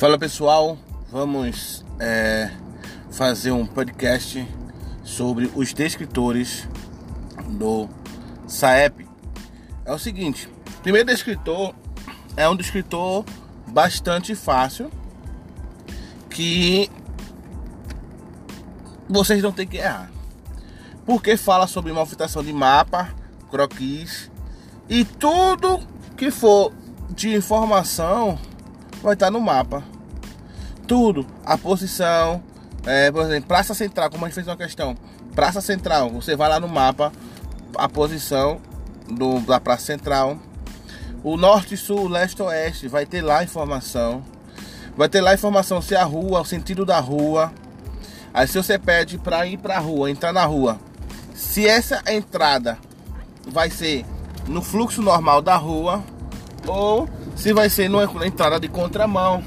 Fala pessoal, vamos é, fazer um podcast sobre os descritores do SAEP. É o seguinte, primeiro descritor é um descritor bastante fácil que vocês não tem que errar. Porque fala sobre malfitação de mapa, croquis e tudo que for de informação vai estar no mapa. Tudo, a posição, é, por exemplo, Praça Central, como a gente fez uma questão, Praça Central, você vai lá no mapa, a posição do, da Praça Central, o norte, sul, leste, oeste, vai ter lá informação, vai ter lá informação se a rua, o sentido da rua, aí se você pede para ir para a rua, entrar na rua, se essa entrada vai ser no fluxo normal da rua ou se vai ser numa entrada de contramão.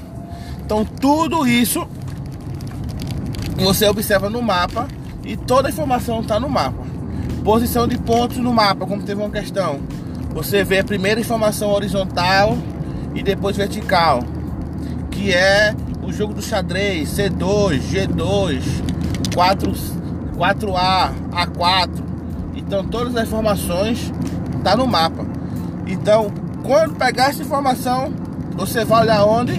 Então tudo isso você observa no mapa e toda a informação está no mapa. Posição de pontos no mapa, como teve uma questão. Você vê a primeira informação horizontal e depois vertical, que é o jogo do xadrez, C2, G2, 4, 4A, A4. Então todas as informações tá no mapa. Então quando pegar essa informação, você vai olhar onde?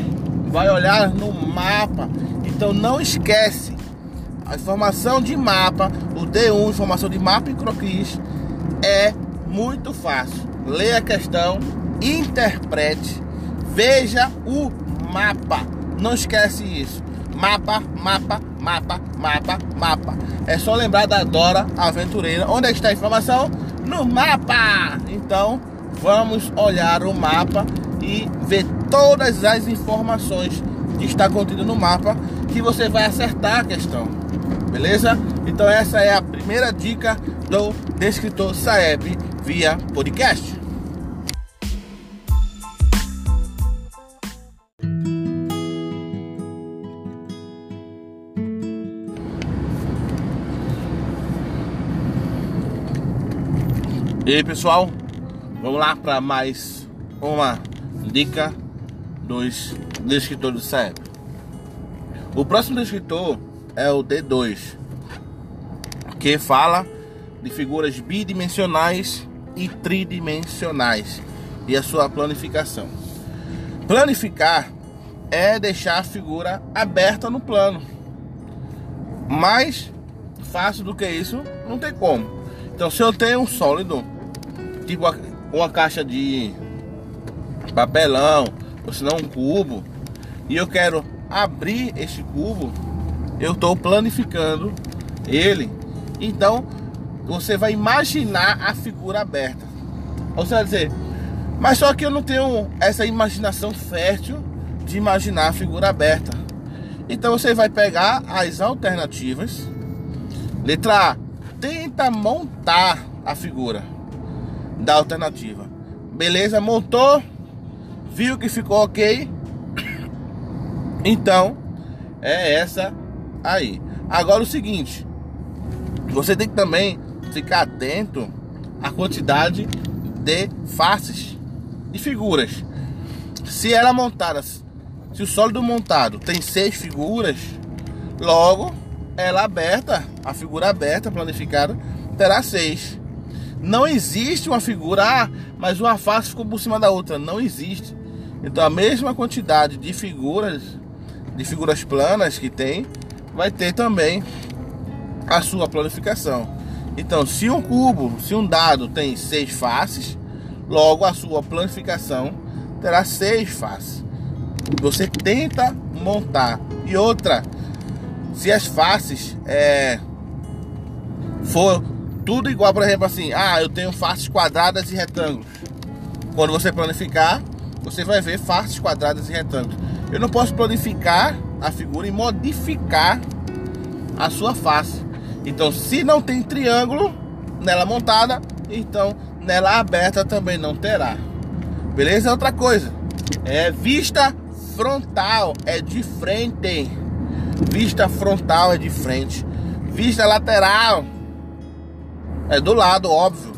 Vai olhar no mapa. Então não esquece. A informação de mapa, o D1, informação de mapa e croquis, é muito fácil. Leia a questão, interprete, veja o mapa. Não esquece isso. Mapa, mapa, mapa, mapa, mapa. É só lembrar da Dora Aventureira. Onde está a informação? No mapa. Então, vamos olhar o mapa e ver todas as informações que está contido no mapa que você vai acertar a questão. Beleza? Então essa é a primeira dica do descritor Saeb via podcast. E aí pessoal, Vamos lá para mais uma dica dos descritores do CEP. O próximo descritor é o D2, que fala de figuras bidimensionais e tridimensionais e a sua planificação. Planificar é deixar a figura aberta no plano. Mais fácil do que isso, não tem como. Então, se eu tenho um sólido, tipo uma caixa de papelão, ou se não um cubo, e eu quero abrir este cubo, eu estou planificando ele. Então você vai imaginar a figura aberta. Ou vai dizer, mas só que eu não tenho essa imaginação fértil de imaginar a figura aberta. Então você vai pegar as alternativas. Letra A, tenta montar a figura da alternativa. Beleza, montou, viu que ficou ok. Então, é essa aí. Agora o seguinte, você tem que também ficar atento à quantidade de faces de figuras. Se ela montada, se o sólido montado tem seis figuras, logo ela aberta, a figura aberta, planificada, terá seis. Não existe uma figura, ah, mas uma face ficou por cima da outra. Não existe. Então a mesma quantidade de figuras, de figuras planas que tem, vai ter também a sua planificação. Então, se um cubo, se um dado tem seis faces, logo a sua planificação terá seis faces. Você tenta montar. E outra, se as faces é, for tudo igual, por exemplo, assim, ah, eu tenho faces quadradas e retângulos. Quando você planificar, você vai ver faces quadradas e retângulos. Eu não posso planificar a figura e modificar a sua face. Então, se não tem triângulo nela montada, então nela aberta também não terá. Beleza? Outra coisa, é vista frontal, é de frente. Vista frontal é de frente. Vista lateral é do lado, óbvio.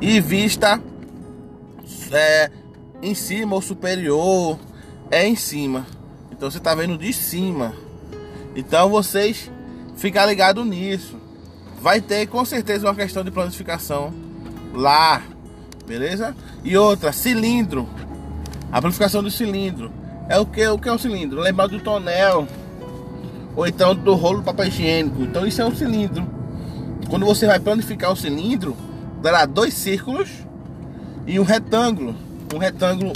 E vista é, em cima ou superior é em cima. Então você tá vendo de cima. Então vocês ficar ligado nisso. Vai ter com certeza uma questão de planificação lá, beleza? E outra, cilindro. A planificação do cilindro. É o que? O que é um cilindro? Lembrar do tonel. Ou então do rolo do papel higiênico. Então isso é um cilindro. Quando você vai planificar o cilindro, dará dois círculos e um retângulo. Um retângulo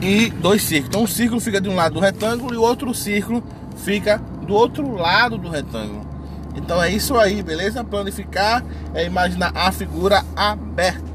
e dois círculos. Então um círculo fica de um lado do retângulo e o outro círculo fica do outro lado do retângulo. Então é isso aí, beleza? Planificar é imaginar a figura aberta.